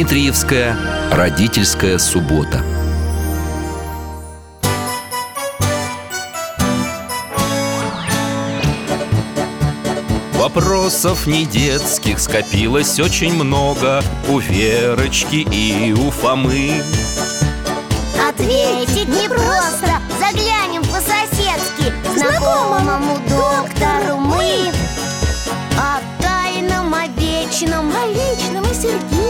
Дмитриевская родительская суббота Вопросов не детских скопилось очень много У Верочки и у Фомы. Ответить непросто Заглянем по-соседски к Знакомому доктору мы. О тайном, о вечном. О личном и сердечном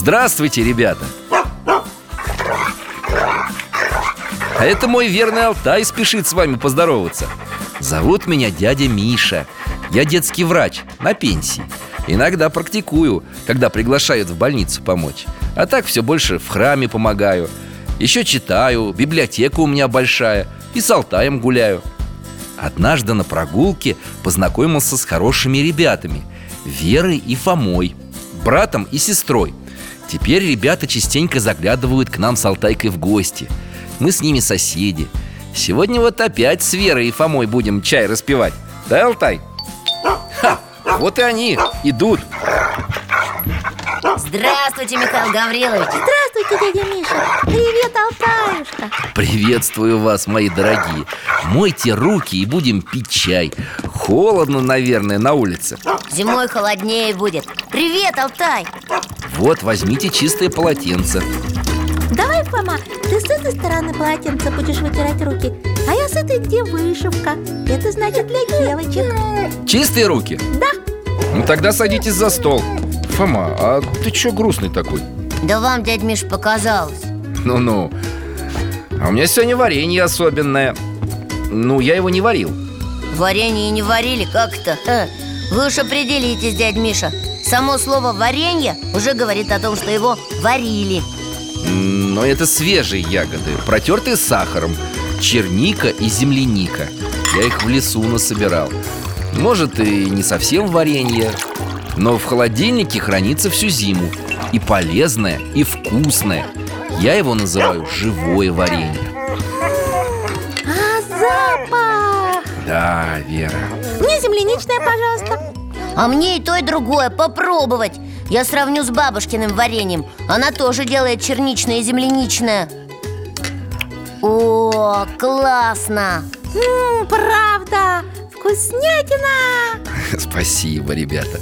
Здравствуйте, ребята! А это мой верный Алтай спешит с вами поздороваться. Зовут меня дядя Миша. Я детский врач, на пенсии. Иногда практикую, когда приглашают в больницу помочь. А так все больше в храме помогаю. Еще читаю, библиотека у меня большая И с Алтаем гуляю. Однажды на прогулке познакомился с хорошими ребятами Верой и Фомой Братом и сестрой Теперь ребята частенько заглядывают к нам с Алтайкой в гости. Мы с ними соседи. Сегодня вот опять с Верой и Фомой будем чай распивать. Да, Алтай? Ха, вот и они идут. Здравствуйте, Михаил Гаврилович. Здравствуйте, дядя Миша. Привет, Алтаюшка. Приветствую вас, мои дорогие. Мойте руки и будем пить чай. Холодно, наверное, на улице. Зимой холоднее будет. Привет, Алтай Вот, возьмите чистое полотенце. Давай, Фома, ты с этой стороны полотенца будешь вытирать руки А я с этой, где вышивка. Это значит для девочек. Чистые руки? Да, Ну тогда садитесь за стол. Фома, а ты чё грустный такой? Да вам, дядь Миш, показалось. Ну-ну. А у меня сегодня варенье особенное. Ну, я его не варил. Варенье не варили, как это? Ха. Вы уж определитесь, дядь Миша Само слово «варенье» уже говорит о том, что его варили. Но это свежие ягоды, протертые сахаром Черника и земляника. Я их в лесу насобирал. Может и не совсем варенье Но в холодильнике хранится всю зиму. И полезное, и вкусное. Я его называю живое варенье а запах! Да, Вера. Мне земляничное, пожалуйста А мне и то, и другое. Попробовать. Я сравню с бабушкиным вареньем. Она тоже делает черничное и земляничное. О, классно! М, Правда, вкуснятина! Спасибо, ребята.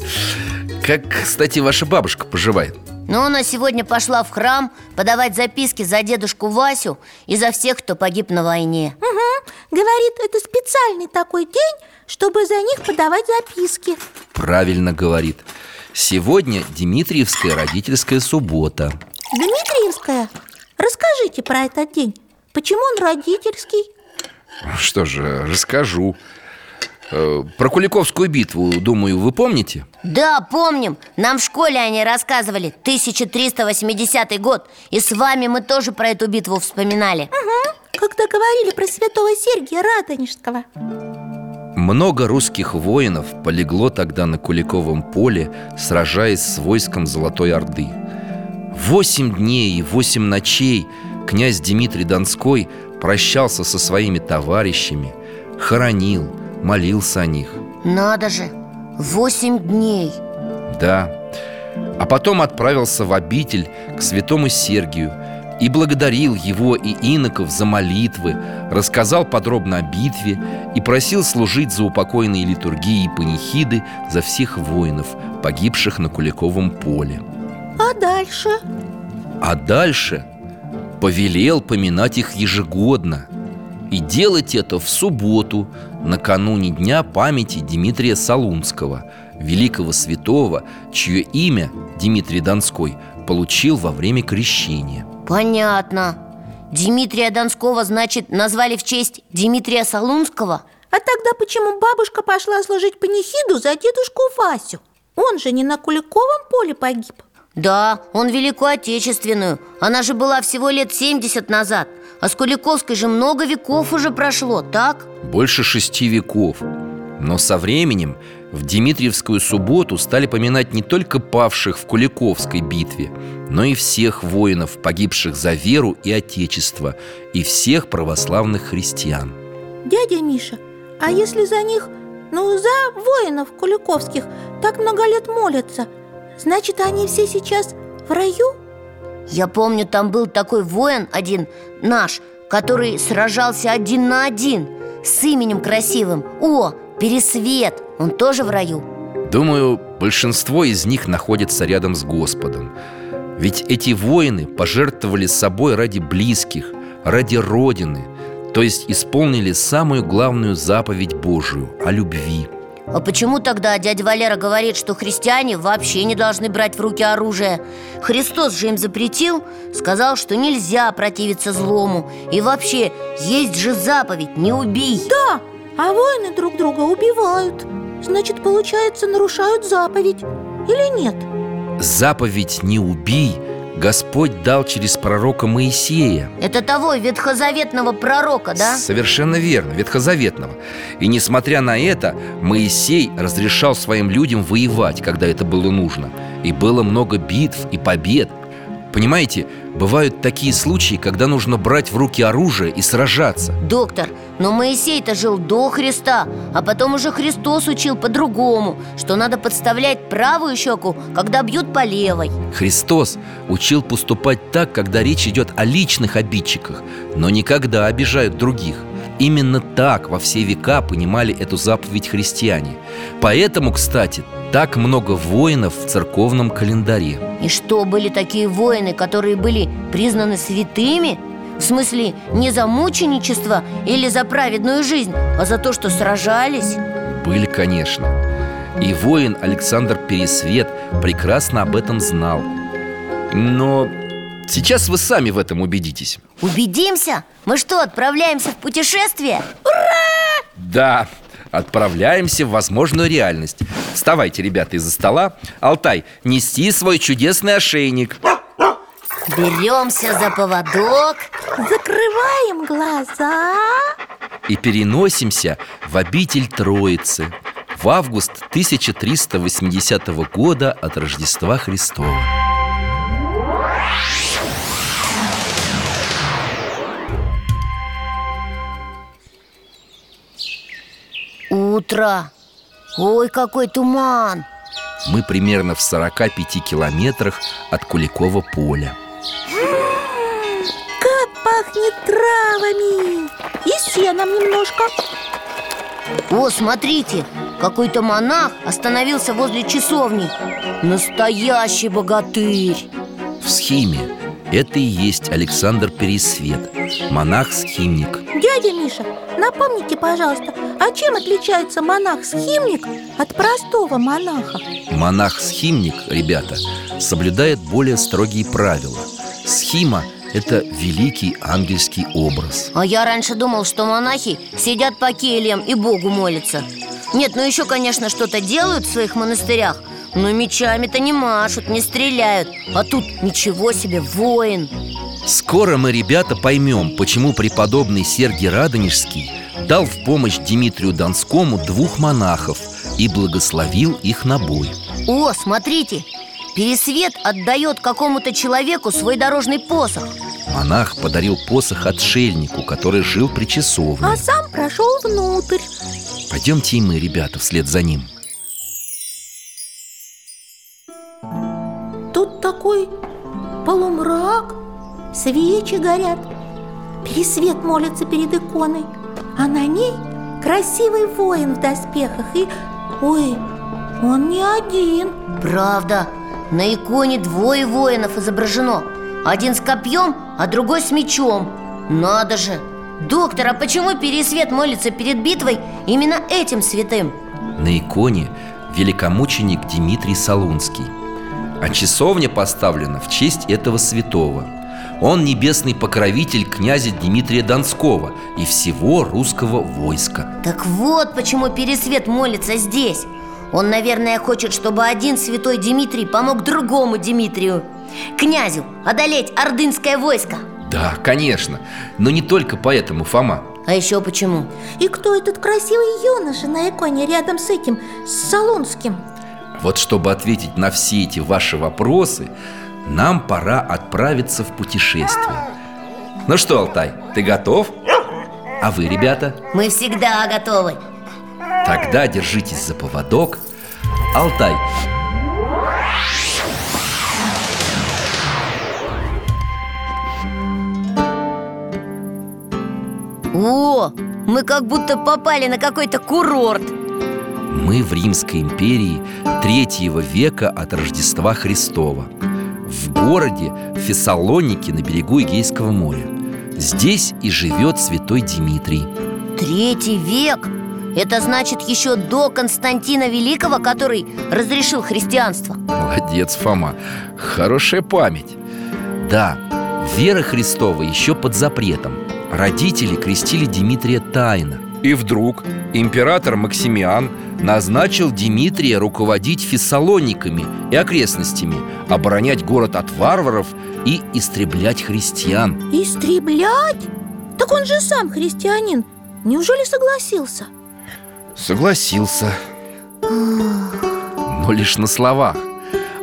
Как, кстати, ваша бабушка поживает? Но она сегодня пошла в храм подавать записки за дедушку Васю и за всех, кто погиб на войне. Угу. Говорит, это специальный такой день, чтобы за них подавать записки Правильно говорит. Сегодня Дмитриевская родительская суббота. Дмитриевская, расскажите про этот день. Почему он родительский? Что же, расскажу. Э, Про Куликовскую битву, думаю, вы помните? Да, помним, нам в школе они рассказывали. 1380 год. И с вами мы тоже про эту битву вспоминали. Угу, когда говорили про святого Сергия Радонежского Много русских воинов полегло тогда на Куликовом поле, сражаясь с войском Золотой Орды. Восемь дней и восемь ночей князь Дмитрий Донской прощался со своими товарищами, хоронил, молился о них. Надо же, восемь дней Да. А потом отправился в обитель к святому Сергию и благодарил его и иноков за молитвы, рассказал подробно о битве и просил служить за упокойные литургии и панихиды за всех воинов, погибших на Куликовом поле. А дальше? А дальше повелел поминать их ежегодно и делать это в субботу, накануне Дня памяти Дмитрия Солунского, великого святого, чье имя Дмитрий Донской получил во время крещения. Понятно Дмитрия Донского, значит, назвали в честь Дмитрия Солунского? А тогда почему бабушка пошла служить панихиду за дедушку Васю? Он же не на Куликовом поле погиб Да, он Великую Отечественную Она же была всего лет 70 назад А с Куликовской же много веков уже прошло, так? Больше шести веков Но со временем в Дмитриевскую субботу стали поминать не только павших в Куликовской битве Но и всех воинов, погибших за веру и отечество И всех православных христиан Дядя Миша, а если за них, ну, за воинов Куликовских так много лет молятся Значит, они все сейчас в раю? Я помню, там был такой воин один, наш Который сражался один на один С именем красивым О, Пересвет, он тоже в раю. Думаю, большинство из них находятся рядом с Господом. Ведь эти воины пожертвовали собой ради близких, ради Родины То есть исполнили самую главную заповедь Божию о любви. А почему тогда дядя Валера говорит, что христиане вообще не должны брать в руки оружие? Христос же им запретил, сказал, что нельзя противиться злому. И вообще, есть же заповедь «не убий» Да, а воины друг друга убивают. Значит, получается, нарушают заповедь. Или нет? Заповедь «не убий» Господь дал через пророка Моисея. Это того ветхозаветного пророка, да? Совершенно верно, ветхозаветного. И несмотря на это, Моисей разрешал своим людям воевать, когда это было нужно. И было много битв и побед Понимаете, бывают такие случаи, когда нужно брать в руки оружие и сражаться. Доктор, но Моисей-то жил до Христа А потом уже Христос учил по-другому Что надо подставлять правую щеку, когда бьют по левой. Христос учил поступать так, когда речь идет о личных обидчиках Но никогда обижают других. Именно так во все века понимали эту заповедь христиане. Поэтому, кстати, так много воинов в церковном календаре И что, были такие воины, которые были признаны святыми? В смысле, не за мученичество или за праведную жизнь, а за то, что сражались? Были, конечно И воин Александр Пересвет прекрасно об этом знал Но сейчас вы сами в этом убедитесь Убедимся? Мы что, отправляемся в путешествие? Да, отправляемся в возможную реальность. Вставайте, ребята, из-за стола. Алтай, нести свой чудесный ошейник. Беремся за поводок. Закрываем глаза. И переносимся в обитель Троицы В август 1380 года от Рождества Христова Утро Ой, какой туман. Мы примерно в 45 километрах от Куликова поля. Как пахнет травами! И сеном немножко. О, смотрите, какой-то монах остановился возле часовни. Настоящий богатырь. В схеме это и есть Александр Пересвет Монах-схимник. Дядя Миша, напомните, пожалуйста, а чем отличается монах-схимник от простого монаха? Монах-схимник, ребята, соблюдает более строгие правила. Схима – это великий ангельский образ. А я раньше думал, что монахи сидят по кельям и Богу молятся. Нет, ну еще, конечно, что-то делают в своих монастырях Но мечами-то не машут, не стреляют. А тут ничего себе, воин! Скоро мы, ребята, поймем, почему преподобный Сергий Радонежский дал в помощь Дмитрию Донскому двух монахов и благословил их на бой. О, смотрите, Пересвет отдает какому-то человеку свой дорожный посох. Монах подарил посох отшельнику, который жил при часовне. А сам прошел внутрь. Пойдемте и мы, ребята, вслед за ним. Тут такой полумрак Свечи горят Пересвет молится перед иконой А на ней красивый воин в доспехах И, ой, он не один. Правда, на иконе двое воинов изображено. Один с копьем, а другой с мечом. Надо же! Доктор, а почему Пересвет молится перед битвой именно этим святым? На иконе великомученик Дмитрий Солунский. А часовня поставлена в честь этого святого Он небесный покровитель князя Дмитрия Донского и всего русского войска. Так вот почему Пересвет молится здесь. Он, наверное, хочет, чтобы один святой Дмитрий помог другому Дмитрию Князю одолеть ордынское войско. Да, конечно, но не только поэтому, Фома. А еще почему? И кто этот красивый юноша на иконе рядом с этим, с Солунским? Вот чтобы ответить на все эти ваши вопросы Нам пора отправиться в путешествие. Ну что, Алтай, ты готов? А вы, ребята? Мы всегда готовы. Тогда держитесь за поводок. Алтай. О, мы как будто попали на какой-то курорт. Мы в Римской империи третьего века от Рождества Христова В городе Фессалоники на берегу Эгейского моря. Здесь и живет святой Дмитрий. Третий век? Это значит еще до Константина Великого, который разрешил христианство. Молодец, Фома. Хорошая память. Да, вера Христова еще под запретом. Родители крестили Дмитрия тайно И вдруг император Максимиан назначил Дмитрия руководить фессалониками и окрестностями Оборонять город от варваров и истреблять христиан. Истреблять? Так он же сам христианин. Неужели согласился? Согласился. Но лишь на словах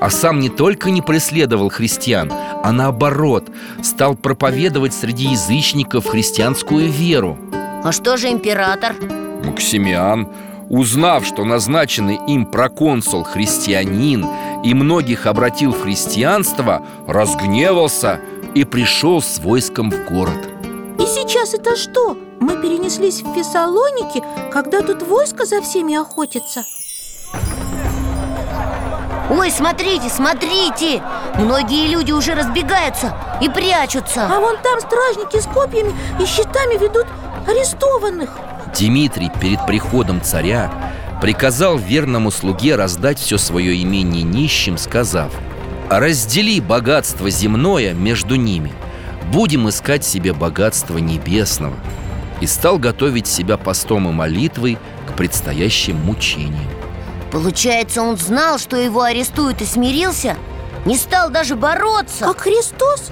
А сам не только не преследовал христиан А наоборот Стал проповедовать среди язычников христианскую веру А что же император? Максимиан, узнав, что назначенный им проконсул христианин И многих обратил в христианство Разгневался и пришел с войском в город И сейчас это что? Мы перенеслись в Фессалоники, когда тут войско за всеми охотится Ой, смотрите, смотрите Многие люди уже разбегаются и прячутся А вон там стражники с копьями и щитами ведут арестованных Дмитрий перед приходом царя приказал верному слуге раздать все свое имение нищим, сказав «Раздели богатство земное между ними, будем искать себе богатство небесного» и стал готовить себя постом и молитвой к предстоящим мучениям. Получается, он знал, что его арестуют и смирился? Не стал даже бороться? Как Христос?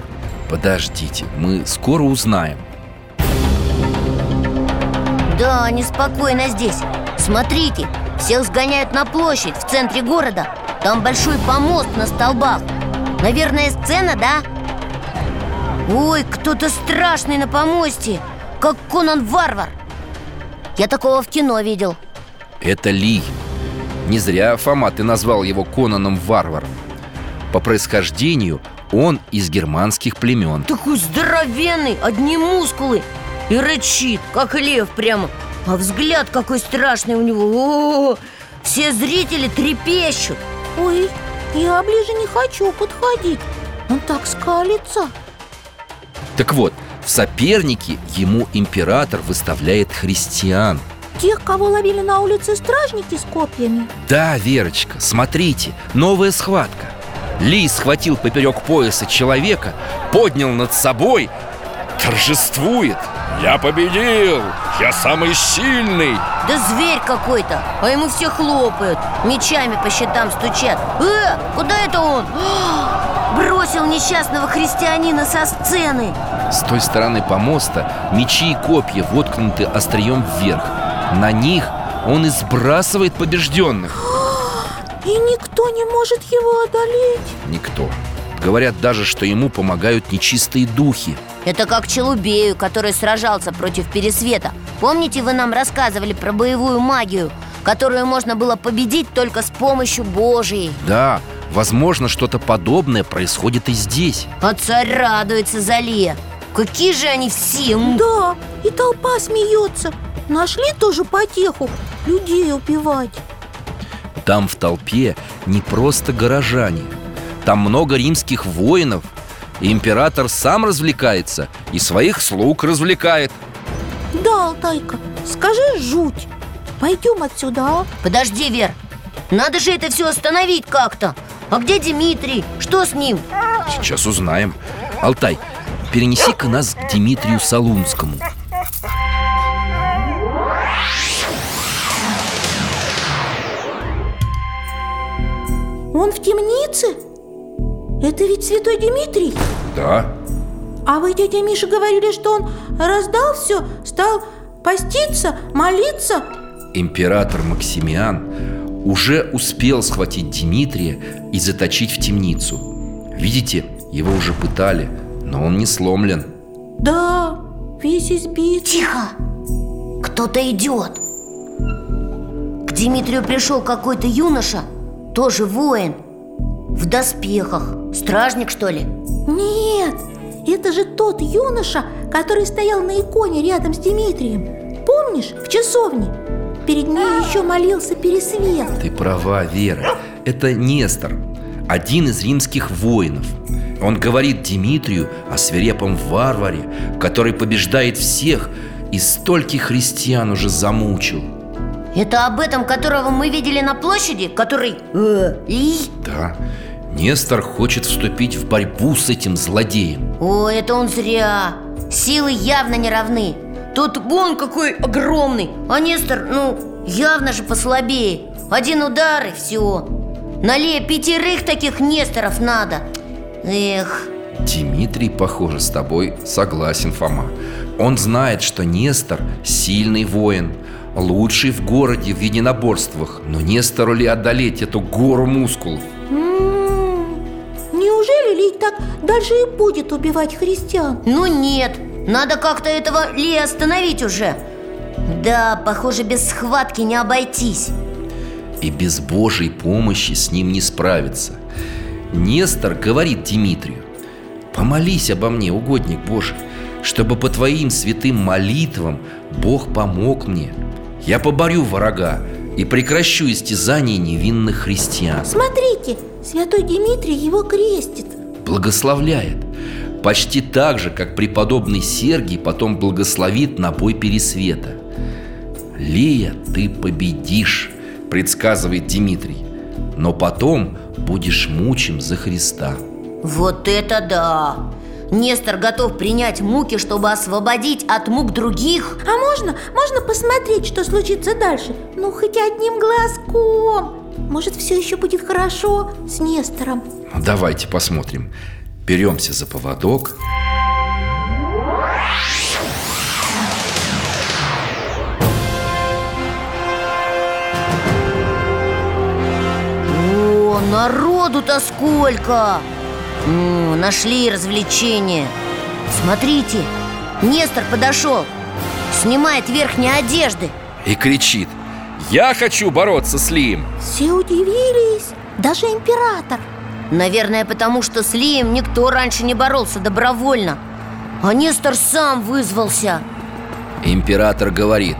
Подождите, мы скоро узнаем. Да, неспокойно здесь Смотрите, всех сгоняют на площадь в центре города Там большой помост на столбах Наверное, сцена, да? Ой, кто-то страшный на помосте Как Конан Варвар Я такого в кино видел Это Ли. Не зря, Фома, ты назвал его Конаном Варваром. По происхождению он из германских племен. Такой здоровенный, одни мускулы И рычит, как лев прямо А взгляд какой страшный у него О, Все зрители трепещут Ой, я ближе не хочу подходить Он так скалится Так вот, в соперники ему император выставляет христиан. Тех, кого ловили на улице стражники с копьями Да, Верочка, смотрите, новая схватка. Ли схватил поперек пояса человека, поднял над собой, торжествует. Я победил! Я самый сильный! Да зверь какой-то, а ему все хлопают Мечами по щитам стучат Э, куда это он? Бросил несчастного христианина со сцены С той стороны помоста мечи и копья воткнуты острием вверх. На них он и сбрасывает побежденных. И никто не может его одолеть Никто. Говорят даже, что ему помогают нечистые духи. Это как Челубею, который сражался против Пересвета Помните, вы нам рассказывали про боевую магию Которую можно было победить только с помощью Божией Да, возможно, что-то подобное происходит и здесь. А царь радуется за Лия Какие же они все. Да, и толпа смеется Нашли тоже потеху людей убивать Там в толпе не просто горожане. Там много римских воинов. И император сам развлекается и своих слуг развлекает. Да, Алтайка, скажи жуть Пойдем отсюда, а? Подожди, Вер Надо же это все остановить как-то А где Дмитрий? Что с ним? Сейчас узнаем. Алтай, перенеси-ка нас к Дмитрию Солунскому. Он в темнице? Это ведь святой Дмитрий? Да, А вы, дядя Миша, говорили, что он раздал все, стал поститься, молиться император Максимиан уже успел схватить Дмитрия и заточить в темницу. Видите, его уже пытали, но он не сломлен. Да, весь избит Тихо! Кто-то идет К Дмитрию пришел какой-то юноша Тоже воин В доспехах Стражник, что ли? Нет, это же тот юноша, который стоял на иконе рядом с Дмитрием Помнишь, в часовне? Перед ней еще молился Пересвет Ты права, Вера. Это Нестор, один из римских воинов. Он говорит Дмитрию о свирепом варваре, который побеждает всех и стольких христиан уже замучил. Это об этом, которого мы видели на площади? Который... Э, и... Да, Нестор хочет вступить в борьбу с этим злодеем. О, это он зря Силы явно не равны Тот вон какой огромный А Нестор, ну, явно же послабее Один удар и все Налее пятерых таких Несторов надо Эх, Дмитрий, похоже, с тобой согласен, Фома. Он знает, что Нестор сильный воин, лучший в городе в единоборствах. Но Нестору ли одолеть эту гору мускулов? Лить так дальше и будет убивать христиан? ну нет Надо как-то этого Ли остановить уже Да, похоже, без схватки не обойтись И без Божьей помощи с ним не справиться. Нестор говорит Дмитрию, «Помолись обо мне, угодник Божий, чтобы по твоим святым молитвам Бог помог мне. Я поборю врага и прекращу истязание невинных христиан». Смотрите, святой Дмитрий его крестит Благословляет. Почти так же, как преподобный Сергий потом благословит на бой Пересвета. «Лея, ты победишь», предсказывает Дмитрий. «Но потом будешь мучим за Христа». Вот это да! Нестор готов принять муки, чтобы освободить от мук других А можно, можно посмотреть, что случится дальше? Ну, хоть одним глазком Может, все еще будет хорошо с Нестором Давайте посмотрим. Беремся за поводок. О, народу-то сколько! М, нашли развлечение Смотрите, Нестор подошел Снимает верхние одежды И кричит «Я хочу бороться с Лием!» Все удивились, даже император Наверное, потому что с Лием никто раньше не боролся добровольно А Нестор сам вызвался Император говорит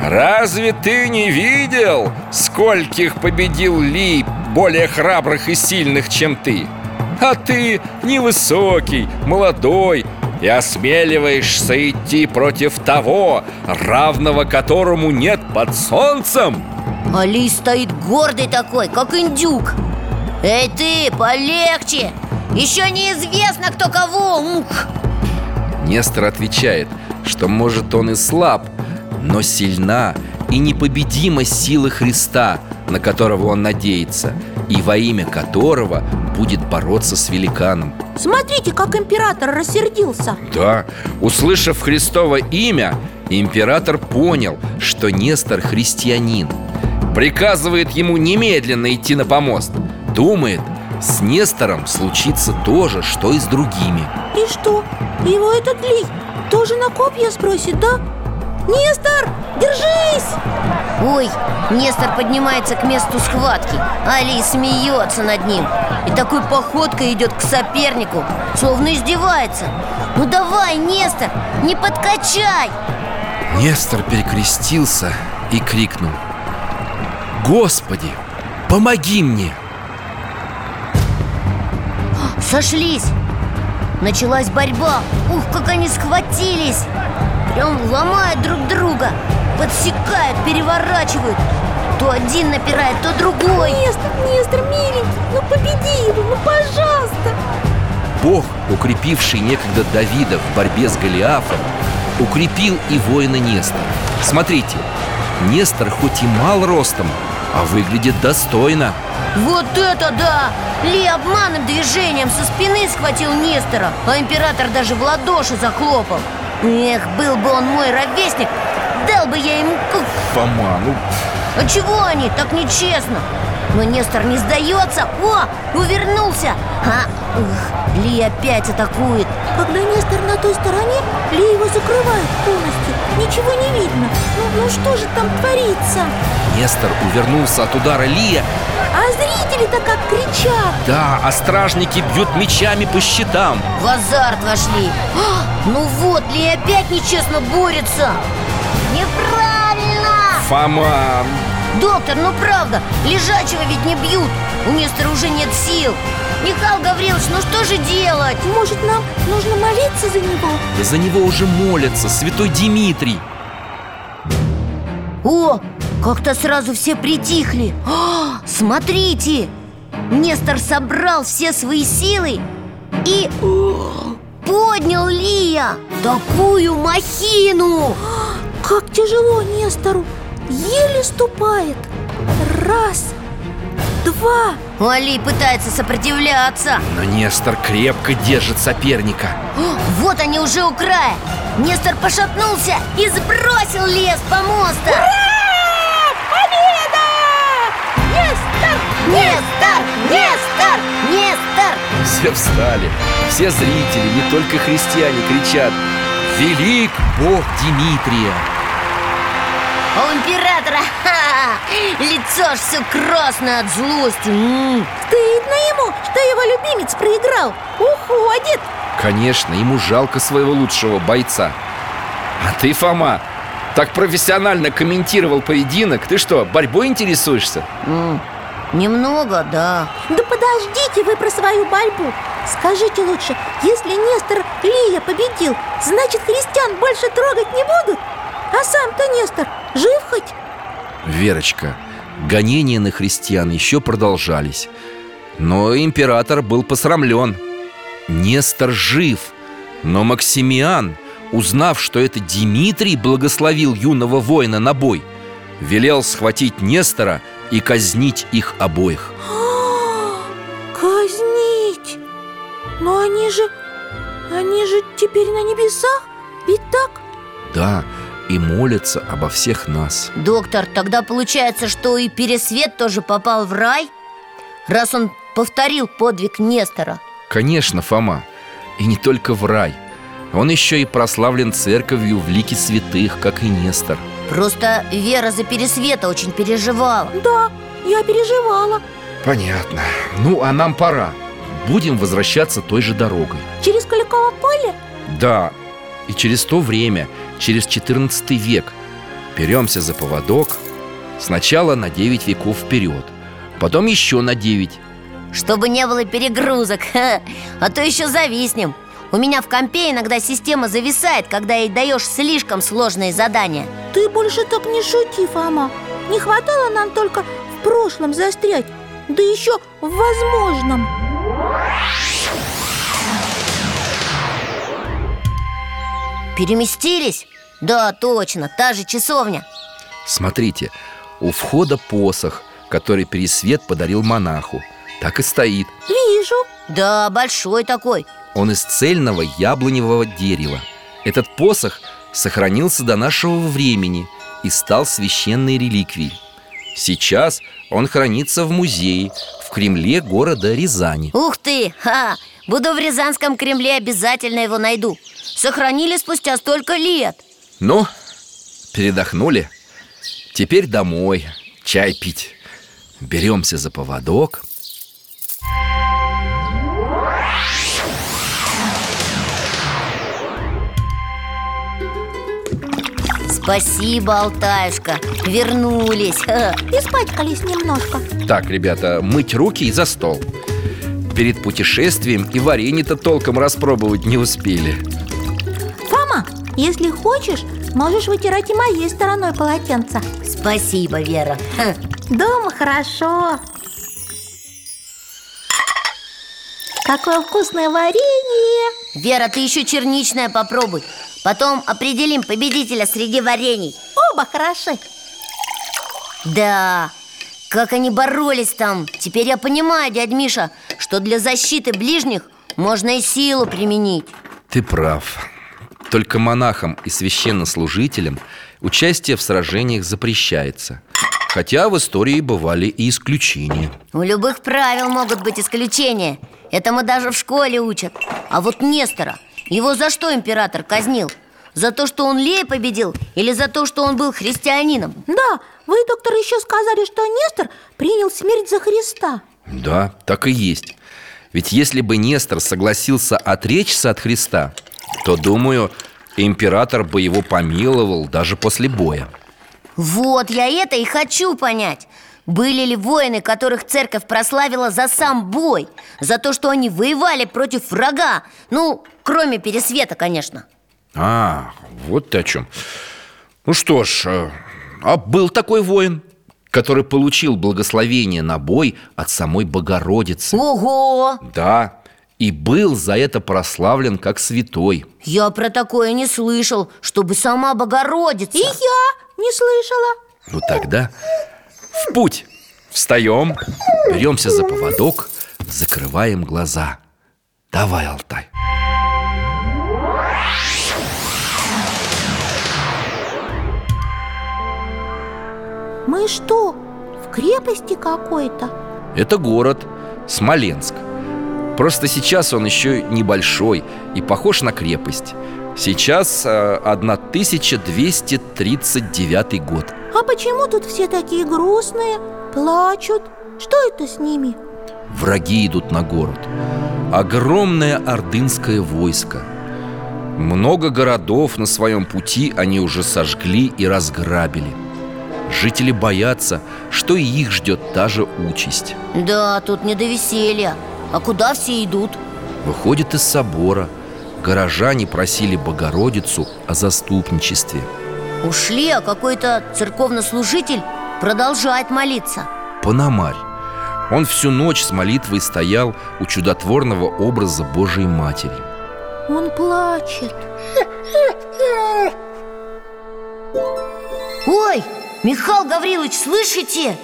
Разве ты не видел, скольких победил Ли более храбрых и сильных, чем ты? А ты невысокий, молодой и осмеливаешься идти против того, равного которому нет под солнцем? А Ли стоит гордый такой, как индюк Эй ты, полегче! Еще неизвестно, кто кого Ух! Нестор отвечает, что может он и слаб, но сильна и непобедима сила Христа, на которого он надеется, и во имя которого будет бороться с великаном. Смотрите, как император рассердился Да, услышав Христово имя, император понял, что Нестор христианин. Приказывает ему немедленно идти на помост. Думает, с Нестором случится то же, что и с другими. И что, его этот Ли тоже на копья сбросит, да? Нестор, держись! Ой, Нестор поднимается к месту схватки а Ли смеется над ним И такой походкой идет к сопернику Словно издевается Ну давай, Нестор, не подкачай Нестор перекрестился и крикнул Господи, помоги мне! Сошлись. Началась борьба. Ух, как они схватились. Прям ломают друг друга. Подсекают, переворачивают. То один напирает, то другой. Нестор, Нестор, миленький, ну победи его, ну пожалуйста. Бог, укрепивший некогда Давида в борьбе с Голиафом, укрепил и воина Нестора. Смотрите, Нестор хоть и мал ростом, а выглядит достойно. Вот это да! Ли обманным движением со спины схватил Нестора А император даже в ладоши захлопал. Эх, был бы он мой ровесник Дал бы я ему... Фома, ну... А чего они? Так нечестно? Но Нестор не сдается. О, увернулся! А, ух, Ли опять атакует. Когда Нестор на той стороне, Ли его закрывает полностью. Ничего не видно. Ну, ну что же там творится? Нестор увернулся от удара Лия А зрители-то как кричат. Да, а стражники бьют мечами по щитам. В азарт вошли. А, Ну вот, Ли опять нечестно борется. Неправильно! Фома, Доктор, ну правда, лежачего ведь не бьют. У Нестора уже нет сил. Михаил Гаврилович, ну что же делать? Может, нам нужно молиться за него? да за него уже молятся святой Дмитрий. О, как-то сразу все притихли. А, Смотрите! Нестор собрал все свои силы и поднял Лия Такую махину! Как тяжело Нестору! Еле ступает! Раз, два! Али пытается сопротивляться. Но Нестор крепко держит соперника. Вот они уже у края. Нестор пошатнулся и сбросил лес по мосту. Победа! Нестор! Нестор! Нестор! Все встали Все зрители, не только христиане, кричат Велик Бог Дмитрия А у императора ха, лицо ж все красное от злости М, Стыдно ему, что его любимец проиграл Уходит Конечно, ему жалко своего лучшего бойца А ты, Фома, так профессионально комментировал поединок Ты что, борьбой интересуешься? м, Немного, да Да подождите вы про свою борьбу Скажите лучше, если Нестор Лия победил Значит, христиан больше трогать не будут? А сам-то Нестор жив хоть? Верочка, гонения на христиан еще продолжались Но император был посрамлен Нестор жив Но Максимиан, узнав, что это Дмитрий благословил юного воина на бой Велел схватить Нестора и казнить их обоих Казнить! Но они же... Они же теперь на небесах? Ведь так? Да, и молятся обо всех нас Доктор, тогда получается, что и Пересвет тоже попал в рай? Раз он повторил подвиг Нестора Конечно, Фома, и не только в рай Он еще и прославлен церковью в лике святых, как и Нестор Просто Вера за Пересвета очень переживала Да, я переживала Понятно. Ну, а нам пора. Будем возвращаться той же дорогой. Через Куликово поле? Да, и через то время, через 14 век, беремся за поводок сначала на 9 веков вперед, потом еще на 9. Чтобы не было перегрузок. А то еще зависнем У меня в компе иногда система зависает, когда ей даешь слишком сложные задания Ты больше так не шути, Фома Не хватало нам только в прошлом застрять Да еще в возможном Переместились? Да, точно, та же часовня Смотрите, у входа посох, который Пересвет подарил монаху. Так и стоит. Вижу Да, большой такой Он из цельного яблоневого дерева. Этот посох сохранился до нашего времени и стал священной реликвией. Сейчас он хранится в музее в Кремле города Рязани. Ух ты! Ха! Буду в Рязанском Кремле, обязательно его найду Сохранили спустя столько лет Ну, передохнули? Теперь домой, чай пить. Беремся за поводок. Спасибо, Алтаюшка, вернулись Ха. Испачкались немножко Так, ребята, мыть руки и за стол. Перед путешествием и варенье-то толком распробовать не успели. Фома, если хочешь, можешь вытирать и моей стороной полотенца Спасибо, Вера. Дома хорошо Какое вкусное варенье Вера, ты еще черничное попробуй Потом определим победителя среди варений. Оба хороши. Да, Как они боролись там. Теперь я понимаю, дядь Миша Что для защиты ближних можно и силу применить. Ты прав. Только монахам и священнослужителям Участие в сражениях запрещается. Хотя в истории бывали и исключения. У любых правил могут быть исключения. Это мы даже в школе учат. А вот Нестора, его за что император казнил? За то, что он Лея победил Или за то, что он был христианином? Да, вы, доктор, еще сказали, что Нестор принял смерть за Христа Да, так и есть Ведь если бы Нестор согласился отречься от Христа То, думаю, император бы его помиловал даже после боя Вот, я это и хочу понять были ли воины, которых церковь прославила за сам бой? За то, что они воевали против врага? Ну, кроме Пересвета, конечно А, вот ты о чем Ну что ж, э, а был такой воин Который получил благословение на бой от самой Богородицы Ого! Да, и был за это прославлен как святой Я про такое не слышал, чтобы сама Богородица И я не слышала Ну тогда в путь. Встаем, беремся за поводок, закрываем глаза. Давай, Алтай. Мы что, в крепости какой-то? Это город Смоленск. Просто сейчас он еще небольшой и похож на крепость. Сейчас э, 1239 год А почему тут все такие грустные, плачут? Что это с ними? Враги идут на город. Огромное ордынское войско. Много городов на своем пути они уже сожгли и разграбили. Жители боятся, что и их ждет та же участь. Да, тут не до веселья. А куда все идут? Выходит из собора. Горожане просили Богородицу о заступничестве Ушли, а какой-то церковнослужитель продолжает молиться. Пономарь. Он всю ночь с молитвой стоял у чудотворного образа Божией Матери. Он плачет. Ой, Михаил Гаврилович, слышите?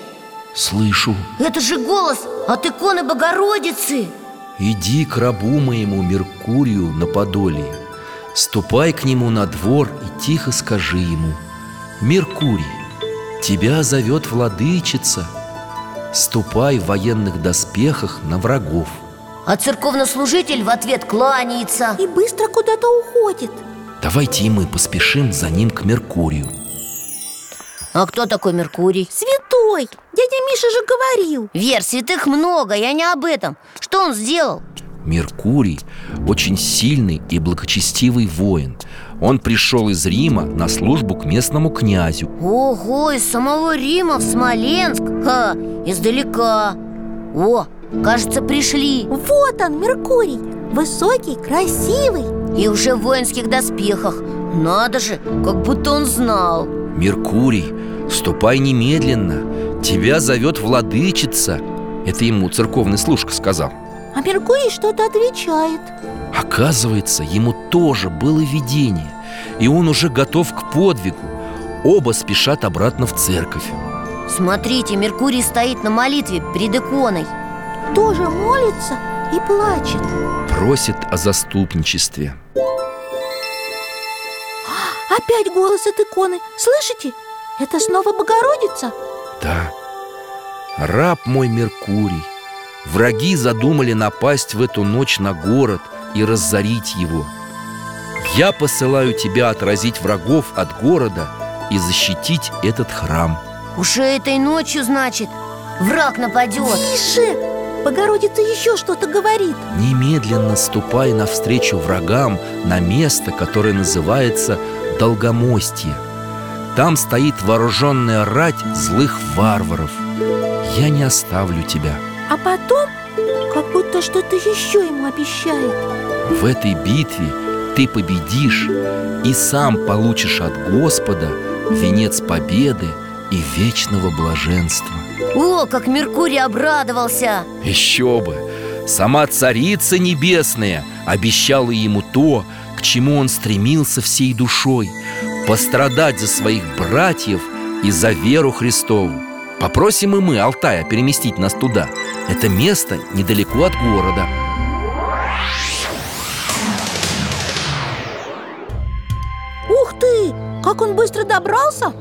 Слышу. Это же голос от иконы Богородицы. Иди к рабу моему Меркурию на Подолье Ступай к нему на двор и тихо скажи ему Меркурий, тебя зовет владычица. Ступай в военных доспехах на врагов А церковнослужитель в ответ кланяется. И быстро куда-то уходит. Давайте и мы поспешим за ним к Меркурию. А кто такой Меркурий? Святой! Дядя Миша же говорил. Вер, святых много, я не об этом. Что он сделал? Меркурий очень сильный и благочестивый воин. Он пришел из Рима на службу к местному князю. Ого, из самого Рима в Смоленск? Ха, издалека. О, кажется, пришли. Вот он, Меркурий. Высокий, красивый. И уже в воинских доспехах. Надо же, как будто он знал. Меркурий, ступай немедленно. Тебя зовет владычица. Это ему церковный служка сказал А Меркурий что-то отвечает. Оказывается, ему тоже было видение И он уже готов к подвигу. Оба спешат обратно в церковь. Смотрите, Меркурий стоит на молитве перед иконой. Тоже молится и плачет. Просит о заступничестве. Опять голос от иконы. Слышите? Это снова Богородица? Да, раб мой Меркурий Враги задумали напасть в эту ночь на город и разорить его. Я посылаю тебя отразить врагов от города и защитить этот храм. Уже этой ночью, значит, враг нападет. Тише! Богородица еще что-то говорит. Немедленно ступай навстречу врагам на место, которое называется Долгомостье. Там стоит вооруженная рать злых варваров. Я не оставлю тебя А потом, как будто что-то еще ему обещает. В этой битве ты победишь и сам получишь от Господа венец победы и вечного блаженства. О, как Меркурий обрадовался! Еще бы! Сама Царица Небесная обещала ему то, к чему он стремился всей душой Пострадать за своих братьев и за веру Христову Попросим и мы Алтая переместить нас туда. Это место недалеко от города. Ух ты! Как он быстро добрался?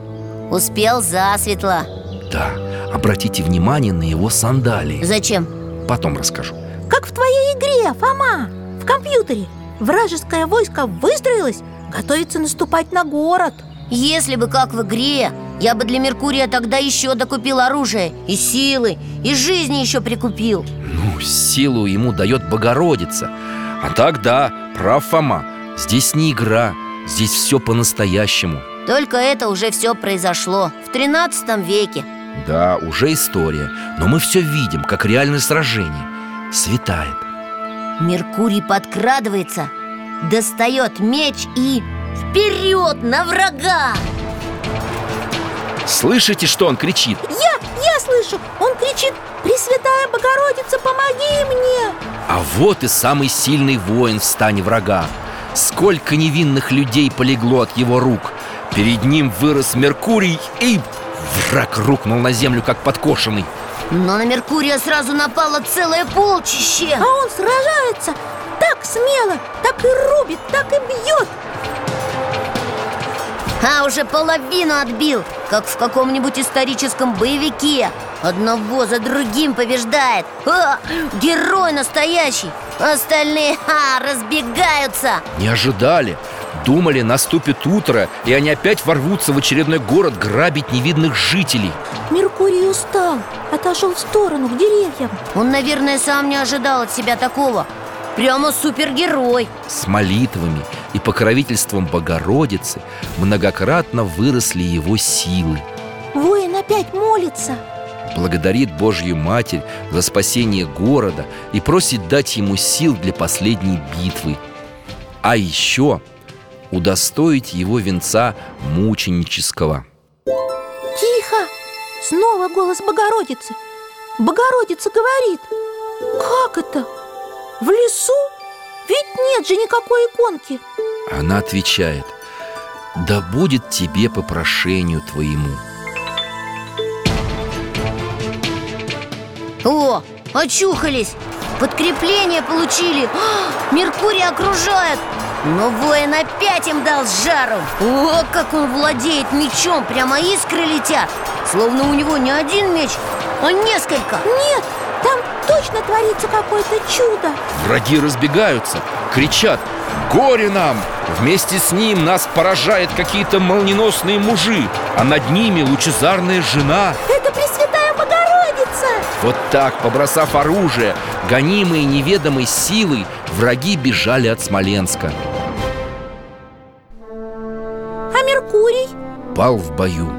Успел засветло. Да, обратите внимание на его сандалии. Зачем? Потом расскажу. Как в твоей игре, Фома! В компьютере. Вражеское войско выстроилось Готовится наступать на город. Если бы как в игре Я бы для Меркурия тогда еще докупил оружие И силы, и жизни еще прикупил. Ну, силу ему дает Богородица. А так да, прав Фома. Здесь не игра, здесь все по-настоящему. Только это уже все произошло В 13 веке. Да, уже история Но мы все видим, как реальное сражение Светает. Меркурий подкрадывается Достает меч и... Вперед на врага! Слышите, что он кричит? Я, я слышу, он кричит Пресвятая Богородица, помоги мне! А вот и самый сильный воин в стане врага. Сколько невинных людей полегло от его рук. Перед ним вырос Меркурий и... Враг рухнул на землю, как подкошенный. Но на Меркурия сразу напало целое полчище. А он сражается так смело, так и рубит, так и бьет. А уже половину отбил, как в каком-нибудь историческом боевике. Одного за другим побеждает. Ха! Герой настоящий. Остальные ха, разбегаются. Не ожидали. Думали, наступит утро, и они опять ворвутся в очередной город грабить невидных жителей. Меркурий устал, отошел в сторону, к деревьям. Он, наверное, сам не ожидал от себя такого. Прямо супергерой. С молитвами и покровительством Богородицы Многократно выросли его силы Воин опять молится Благодарит Божью Матерь за спасение города И просит дать ему сил для последней битвы А еще удостоить его венца мученического Тихо! Снова голос Богородицы Богородица говорит Как это? В лесу? Ведь нет же никакой иконки. Она отвечает Да будет тебе по прошению твоему О, очухались. Подкрепление получили. А, Меркурий окружает. Но воин опять им дал жару О, как он владеет мечом. Прямо искры летят. Словно у него не один меч, а несколько. Нет, там точно творится какое-то чудо. Враги разбегаются, кричат Горе нам! Вместе с ним нас поражают какие-то молниеносные мужи А над ними лучезарная жена Это Пресвятая Богородица! Вот так, побросав оружие, гонимые неведомой силой Враги бежали от Смоленска. А Меркурий? Пал в бою.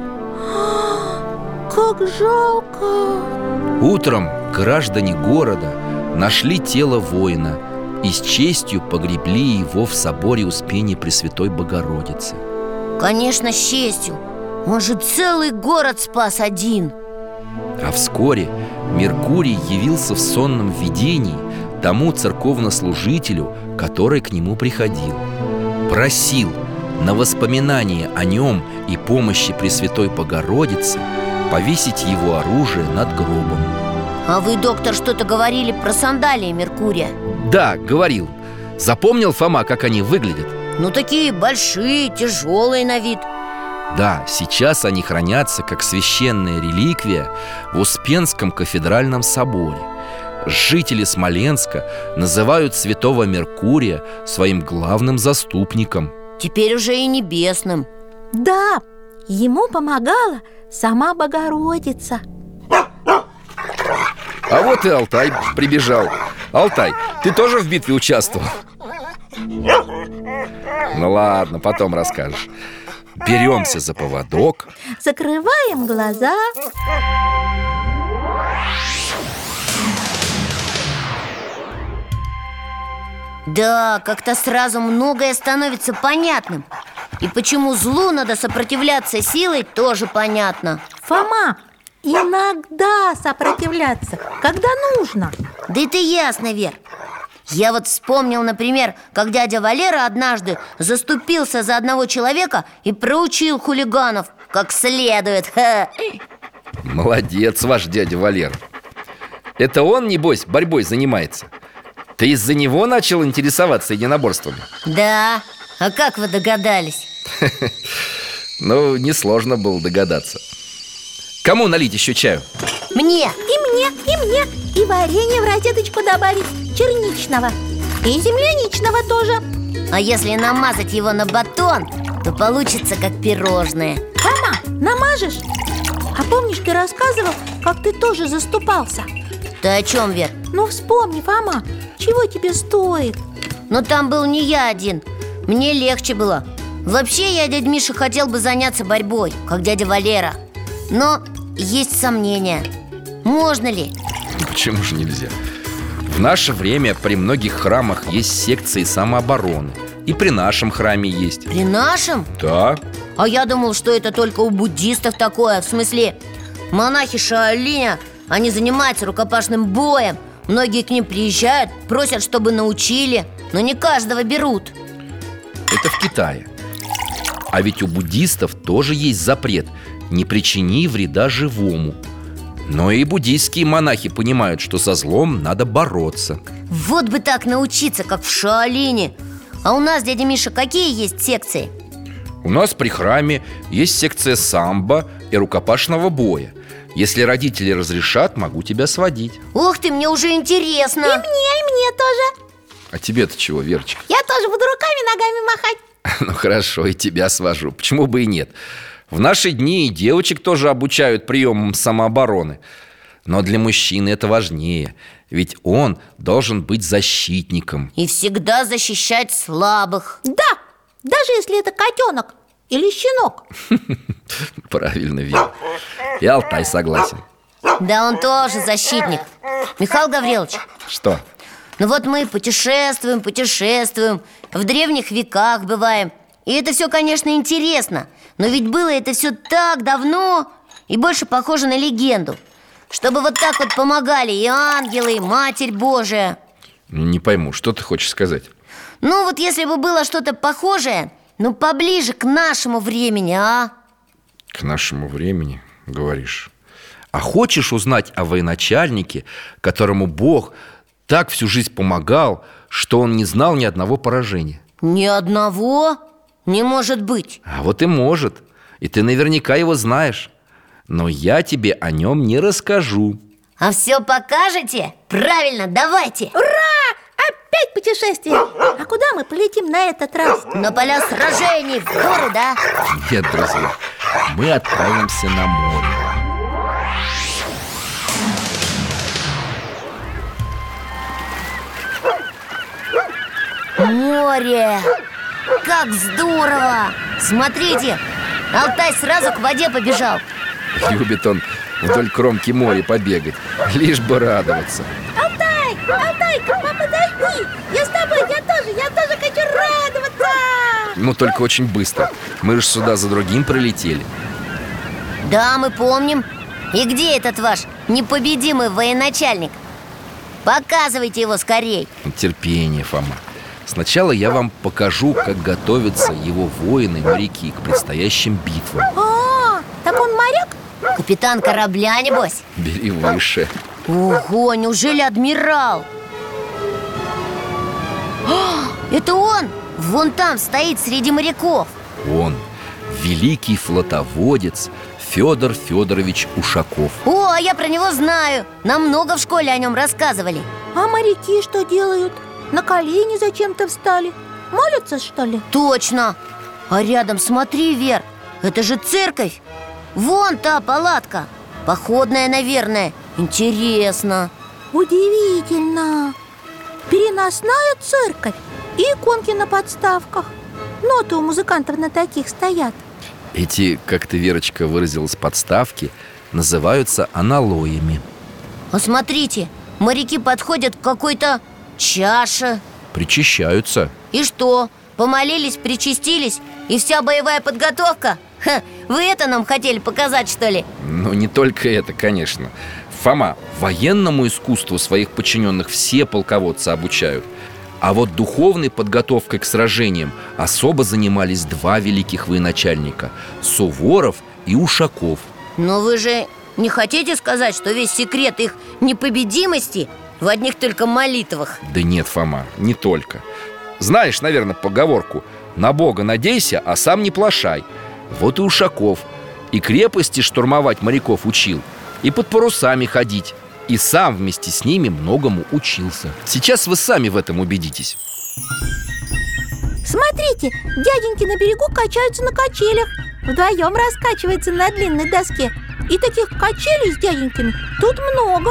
Как жалко! Утром граждане города нашли тело воина И с честью погребли его в соборе Успения Пресвятой Богородицы. Конечно, с честью. Он же целый город спас один. А вскоре Меркурий явился в сонном видении тому церковнослужителю, который к нему приходил. Просил на воспоминание о нем и помощи Пресвятой Богородицы повесить его оружие над гробом А вы, доктор, что-то говорили про сандалии Меркурия? Да, говорил. Запомнил, Фома, как они выглядят? Ну, такие большие, тяжелые на вид. Да, сейчас они хранятся как священная реликвия в Успенском кафедральном соборе. Жители Смоленска называют святого Меркурия своим главным заступником. Теперь уже и небесным. Да, ему помогала сама Богородица А вот и Алтай прибежал. Алтай, ты тоже в битве участвовал? Ну ладно, потом расскажешь. Беремся за поводок. Закрываем глаза. Да, как-то сразу многое становится понятным. И почему злу надо сопротивляться силой, тоже понятно. Фома, иногда сопротивляться, когда нужно Да это ясно, Вер Я вот вспомнил, например, как дядя Валера однажды заступился за одного человека и проучил хулиганов как следует Ха. Молодец ваш дядя Валер Это он, небось, борьбой занимается? Ты из-за него начал интересоваться единоборствами? Да, а как вы догадались? Ну, несложно было догадаться Кому налить еще чаю? Мне! И мне, и мне И варенье в розеточку добавить черничного И земляничного тоже А если намазать его на батон, то получится как пирожное Мама, намажешь? А помнишь, ты рассказывал, как ты тоже заступался? Ты о чем, Вер? Ну вспомни, Фома, чего тебе стоит? Но там был не я один Мне легче было Вообще я, дядя Миша, хотел бы заняться борьбой, как дядя Валера Но есть сомнения. Можно ли? Почему же нельзя? В наше время при многих храмах есть секции самообороны. И при нашем храме есть. При нашем? Да, А я думал, что это только у буддистов такое. В смысле, монахи Шаолиня Они занимаются рукопашным боем. Многие к ним приезжают, просят, чтобы научили Но не каждого берут. Это в Китае. А ведь у буддистов тоже есть запрет Не причини вреда живому Но и буддийские монахи понимают, что со злом надо бороться. Вот бы так научиться, как в Шаолине. А у нас, дядя Миша, какие есть секции? У нас при храме есть секция самбо и рукопашного боя. Если родители разрешат, могу тебя сводить. Ух ты, мне уже интересно. И мне, и мне тоже. А тебе-то чего, Верочка? Я тоже буду руками, ногами махать. Ну хорошо, и тебя свожу. Почему бы и нет? В наши дни и девочек тоже обучают приемам самообороны. Но для мужчины это важнее Ведь он должен быть защитником. И всегда защищать слабых. Да, даже если это котенок или щенок. Правильно, Вер И Алтай согласен. Да он тоже защитник. Михаил Гаврилович, Что? ну вот мы путешествуем, путешествуем. В древних веках бываем. И это все, конечно, интересно Но ведь было это все так давно И больше похоже на легенду Чтобы вот так вот помогали и ангелы, и Матерь Божия Не пойму, что ты хочешь сказать? Ну вот если бы было что-то похожее Ну поближе к нашему времени, а? К нашему времени, говоришь А хочешь узнать о военачальнике, которому Бог так всю жизнь помогал, что он не знал ни одного поражения? Ни одного? Не может быть А вот и может И ты наверняка его знаешь Но я тебе о нем не расскажу А все покажете? Правильно, давайте Ура! Опять путешествие А куда мы полетим на этот раз? На поля сражений, в горы, да? Нет, друзья, мы отправимся на море Море! Как здорово! Смотрите, Алтай сразу к воде побежал. Любит он вдоль кромки моря побегать Лишь бы радоваться. Алтай, Алтай, папа, подожди! Я с тобой, я тоже, я тоже хочу радоваться! Ну, только очень быстро. Мы же сюда за другим прилетели. Да, мы помним. И где этот ваш непобедимый военачальник? Показывайте его скорей. Терпение, Фома Сначала я вам покажу, как готовятся его воины и моряки к предстоящим битвам А, так он моряк? Капитан корабля, небось? Бери выше Ого, неужели адмирал? А, это он! Вон там стоит среди моряков Он, великий флотоводец Федор Федорович Ушаков О, а я про него знаю Нам много в школе о нем рассказывали А моряки что делают? На колени зачем-то встали. Молятся, что ли? Точно! А рядом, смотри, Вер, это же церковь. Вон та палатка. Походная, наверное. Интересно. Удивительно. Переносная церковь. И иконки на подставках. Ноты у музыкантов на таких стоят. Эти, как ты, Верочка, выразилась, подставки Называются аналоями. А смотрите, моряки подходят к какой-то чаше Причащаются. И что, помолились, причастились И вся боевая подготовка? Ха, вы это нам хотели показать, что ли? Но не только это, конечно. Фома, военному искусству своих подчиненных все полководцы обучают. А вот духовной подготовкой к сражениям особо занимались два великих военачальника Суворов и Ушаков. Но вы же Не хотите сказать, что весь секрет их непобедимости в одних только молитвах? Да нет, Фома, не только. Знаешь, наверное, поговорку «На Бога надейся, а сам не плашай» Вот и Ушаков. И крепости штурмовать моряков учил И под парусами ходить И сам вместе с ними многому учился. Сейчас вы сами в этом убедитесь. Смотрите, дяденьки на берегу качаются на качелях. Вдвоем раскачивается на длинной доске. И таких качелей с дяденьками тут много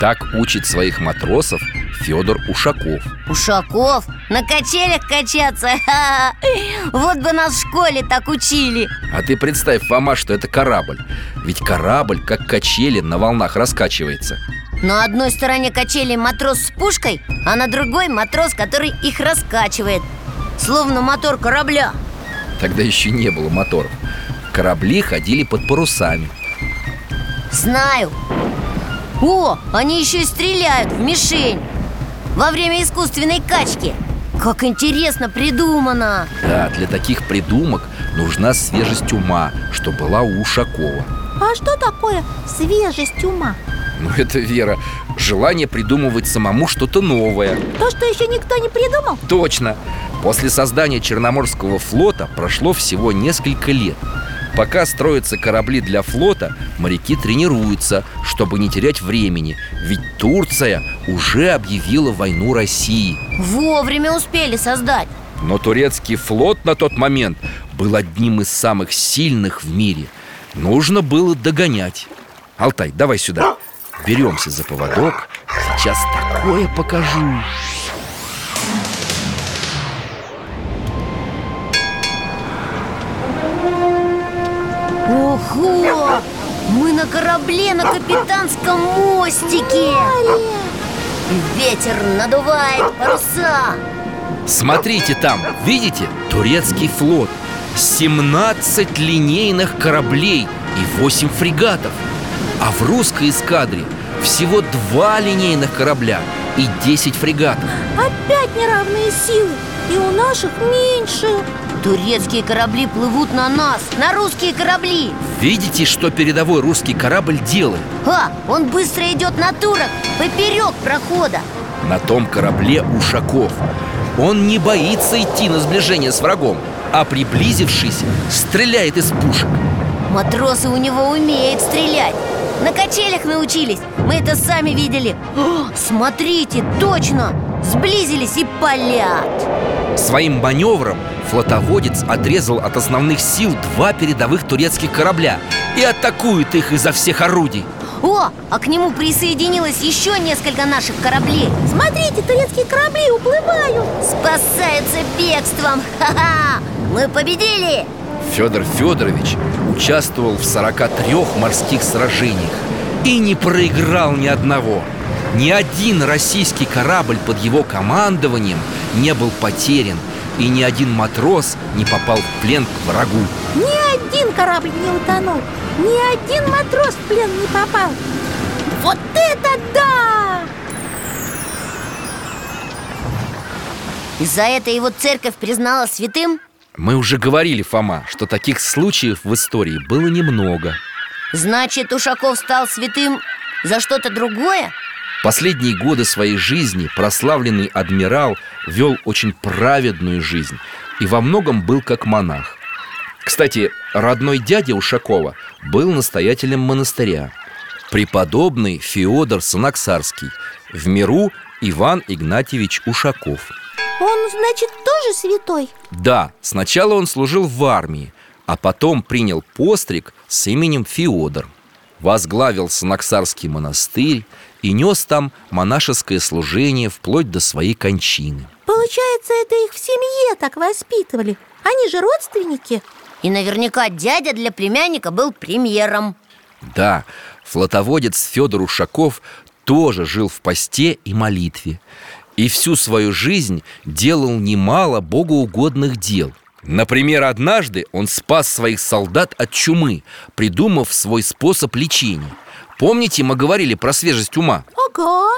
Так учит своих матросов Федор Ушаков. Ушаков? На качелях качаться? Вот бы нас в школе так учили. А ты представь, Фома, что это корабль. Ведь корабль, как качели, на волнах раскачивается. На одной стороне качели матрос с пушкой А на другой матрос, который их раскачивает. Словно мотор корабля. Тогда еще не было моторов. Корабли ходили под парусами. Знаю О, они еще и стреляют в мишень Во время искусственной качки Как интересно придумано Да, для таких придумок нужна свежесть ума, что была у Ушакова А что такое свежесть ума? Ну это, Вера, желание придумывать самому что-то новое То, что еще никто не придумал? Точно! После создания Черноморского флота прошло всего несколько лет Пока строятся корабли для флота, моряки тренируются, чтобы не терять времени. Ведь Турция уже объявила войну России. Вовремя успели создать. Но турецкий флот на тот момент был одним из самых сильных в мире. Нужно было догонять. Алтай, давай сюда. Беремся за поводок. Сейчас такое покажу Ого! Мы на корабле на капитанском мостике. Ветер надувает паруса. Смотрите там, видите? Турецкий флот. 17 линейных кораблей и 8 фрегатов. А в русской эскадре всего два линейных корабля и 10 фрегатов. Опять неравные силы. И у наших меньше Турецкие корабли плывут на нас, на русские корабли. Видите, что передовой русский корабль делает? А, он быстро идет на турок, поперек прохода. На том корабле Ушаков. Он не боится идти на сближение с врагом А приблизившись, стреляет из пушек. Матросы у него умеют стрелять. На качелях научились, мы это сами видели. О, Смотрите, точно, сблизились и палят Своим маневром флотоводец отрезал от основных сил два передовых турецких корабля И атакует их изо всех орудий. О, а к нему присоединилось еще несколько наших кораблей. Смотрите, турецкие корабли уплывают. Спасаются бегством. Ха-ха! Мы победили! Федор Федорович участвовал в 43 морских сражениях И не проиграл ни одного Ни один российский корабль под его командованием не был потерян И ни один матрос не попал в плен к врагу Ни один корабль не утонул Ни один матрос в плен не попал Вот это да! И за это его церковь признала святым? Мы уже говорили, Фома, что таких случаев в истории было немного Значит, Ушаков стал святым за что-то другое? Последние годы своей жизни прославленный адмирал вел очень праведную жизнь и во многом был как монах. Кстати, родной дядя Ушакова был настоятелем монастыря. Преподобный Феодор Санаксарский, в миру Иван Игнатьевич Ушаков. Он, значит, тоже святой? Да, сначала он служил в армии, а потом принял постриг с именем Феодор. Возглавил Санаксарский монастырь и нес там монашеское служение вплоть до своей кончины. Получается, это их в семье так воспитывали. Они же родственники. И наверняка дядя для племянника был премьером Да, флотоводец Федор Ушаков тоже жил в посте и молитве. И всю свою жизнь делал немало богоугодных дел. Например, однажды он спас своих солдат от чумы, придумав свой способ лечения Помните, мы говорили про свежесть ума? Ага.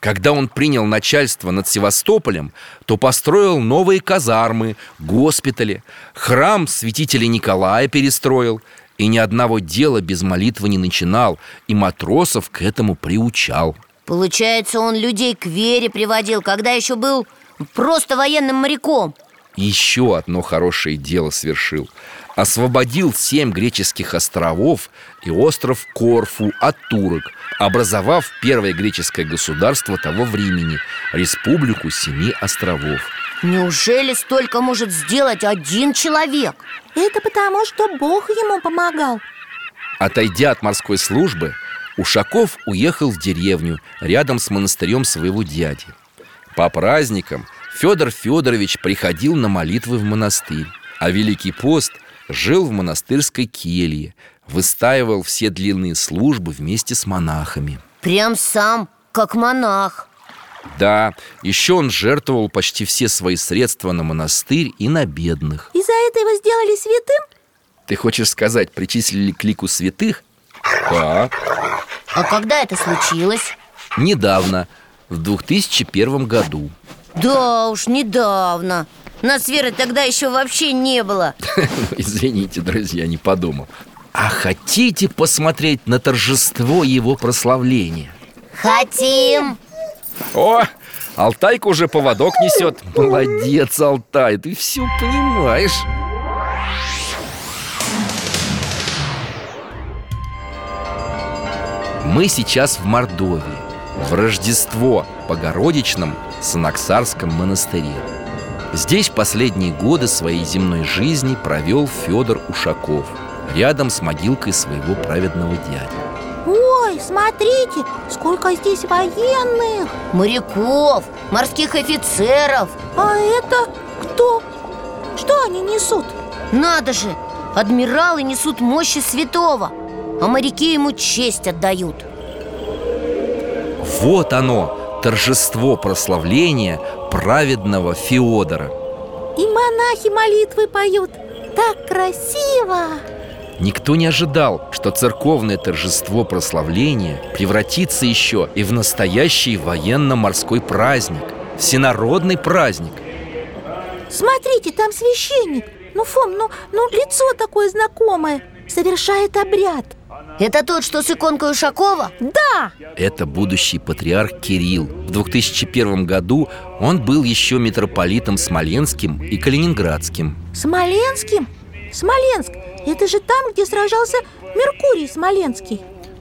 Когда он принял начальство над Севастополем, то построил новые казармы, госпитали, храм святителя Николая перестроил. И ни одного дела без молитвы не начинал И матросов к этому приучал. Получается, он людей к вере приводил, когда еще был просто военным моряком. Еще одно хорошее дело совершил Освободил семь греческих островов и остров Корфу от турок Образовав первое греческое государство того времени Республику Семи островов Неужели столько может сделать один человек? Это потому, что Бог ему помогал Отойдя от морской службы, Ушаков уехал в деревню рядом с монастырем своего дяди. По праздникам Федор Федорович приходил на молитвы в монастырь, а Великий пост жил в монастырской келье, выстаивал все длинные службы вместе с монахами. Прям сам, как монах Да, еще он жертвовал почти все свои средства на монастырь и на бедных. И за это его сделали святым? Ты хочешь сказать, причислили к лику святых? Да, А когда это случилось? недавно, в 2001 году. Да уж, недавно Нас Веры тогда еще вообще не было. Извините, друзья, не подумал. А хотите посмотреть на торжество его прославления? Хотим. О, Алтайка уже поводок несет. Молодец, Алтай, ты все понимаешь. Мы сейчас в Мордовии В Рождество Богородичном Санаксарском монастыре Здесь последние годы своей земной жизни провел Федор Ушаков Рядом с могилкой своего праведного дяди Ой, смотрите, сколько здесь военных Моряков, морских офицеров А это кто? Что они несут? Надо же, адмиралы несут мощи святого А моряки ему честь отдают Вот оно, торжество прославления праведного Феодора. И монахи молитвы поют. Так красиво! Никто не ожидал, что церковное торжество прославления превратится еще и в настоящий военно-морской праздник Всенародный праздник. Смотрите, там священник. Ну, Фом, ну, ну лицо такое знакомое. Совершает обряд Это тот, что с иконкой Ушакова? Да, Это будущий патриарх Кирилл. В 2001 году он был еще митрополитом Смоленским и Калининградским. Смоленским? Смоленск, это же там, где сражался Меркурий Смоленский.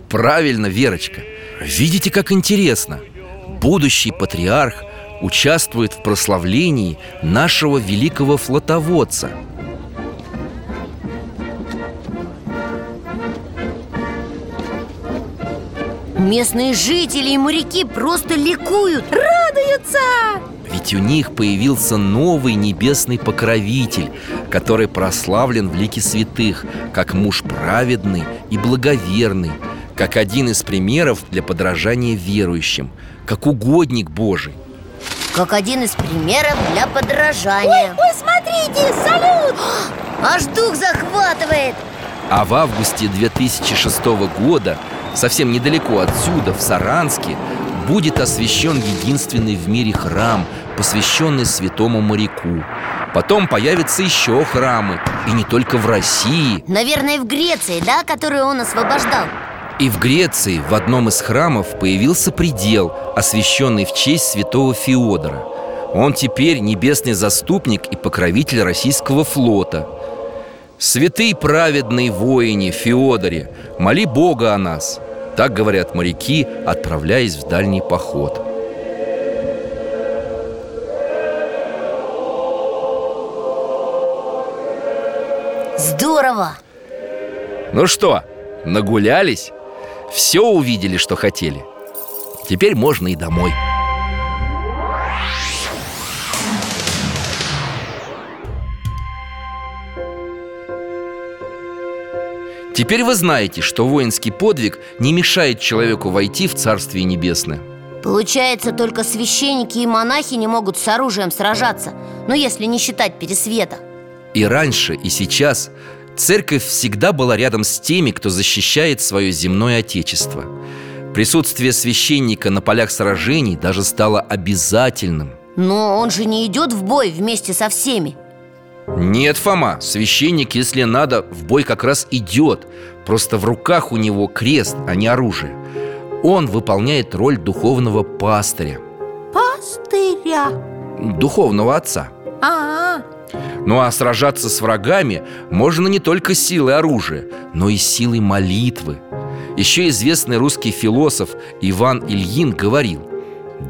Правильно, Верочка. Видите, как интересно? Будущий патриарх участвует в прославлении нашего великого флотоводца Местные жители и моряки просто ликуют Радуются! Ведь у них появился новый небесный покровитель Который прославлен в лике святых Как муж праведный и благоверный Как один из примеров для подражания верующим Как угодник Божий Как один из примеров для подражания Ой, смотрите, салют! Аж дух захватывает А в августе 2006 года Совсем недалеко отсюда, в Саранске Будет освящен единственный в мире храм Посвященный святому моряку. Потом появятся еще храмы И не только в России. Наверное, в Греции, да, которую он освобождал? И в Греции в одном из храмов появился предел Освященный в честь святого Феодора. Он теперь небесный заступник и покровитель российского флота. Святый праведный воине Феодоре, моли Бога о нас Так говорят моряки, отправляясь в дальний поход Здорово! Ну что, нагулялись? Все увидели, что хотели Теперь можно и домой Теперь вы знаете, что воинский подвиг не мешает человеку войти в Царствие Небесное Получается, только священники и монахи не могут с оружием сражаться Ну, если не считать пересвета И раньше, и сейчас церковь всегда была рядом с теми, кто защищает свое земное отечество. Присутствие священника на полях сражений даже стало обязательным. Но он же не идет в бой вместе со всеми Нет, Фома, священник, если надо, в бой как раз идет Просто в руках у него крест, а не оружие. Он выполняет роль духовного пастыря. Пастыря? Духовного отца. А, -а, Ну а сражаться с врагами можно не только силой оружия, но и силой молитвы. Еще известный русский философ Иван Ильин говорил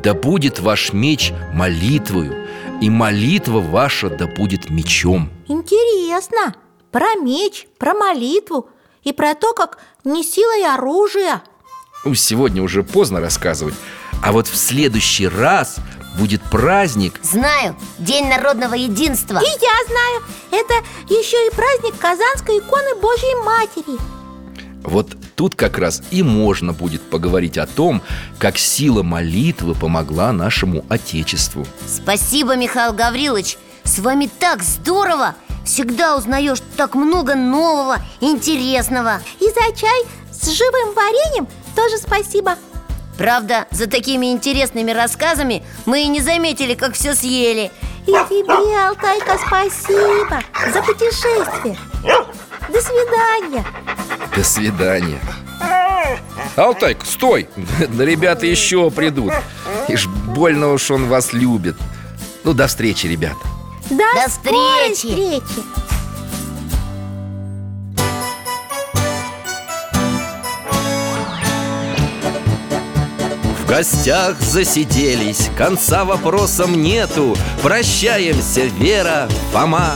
Да будет ваш меч молитвою, и молитва ваша да будет мечом. Интересно. Про меч, про молитву И про то, как не силой оружия. Ну, Сегодня уже поздно рассказывать. А вот в следующий раз будет праздник. Знаю, День народного единства. И я знаю, это еще и праздник Казанской иконы Божьей Матери Вот тут как раз и можно будет поговорить о том, как сила молитвы помогла нашему Отечеству. Спасибо, Михаил Гаврилович. С вами так здорово! Всегда узнаешь так много нового, интересного. И за чай с живым вареньем тоже спасибо. Правда, за такими интересными рассказами мы и не заметили, как все съели. И тебе, Алтайка, спасибо за путешествие. До свидания До свидания. Алтайка, стой! Да ребята еще придут. Ишь, больно уж он вас любит. Ну, до встречи, ребята. До, До встречи. встречи. В гостях засиделись, конца вопросам нету. Прощаемся, Вера, Фома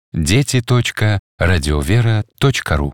дети.радиовера.ру.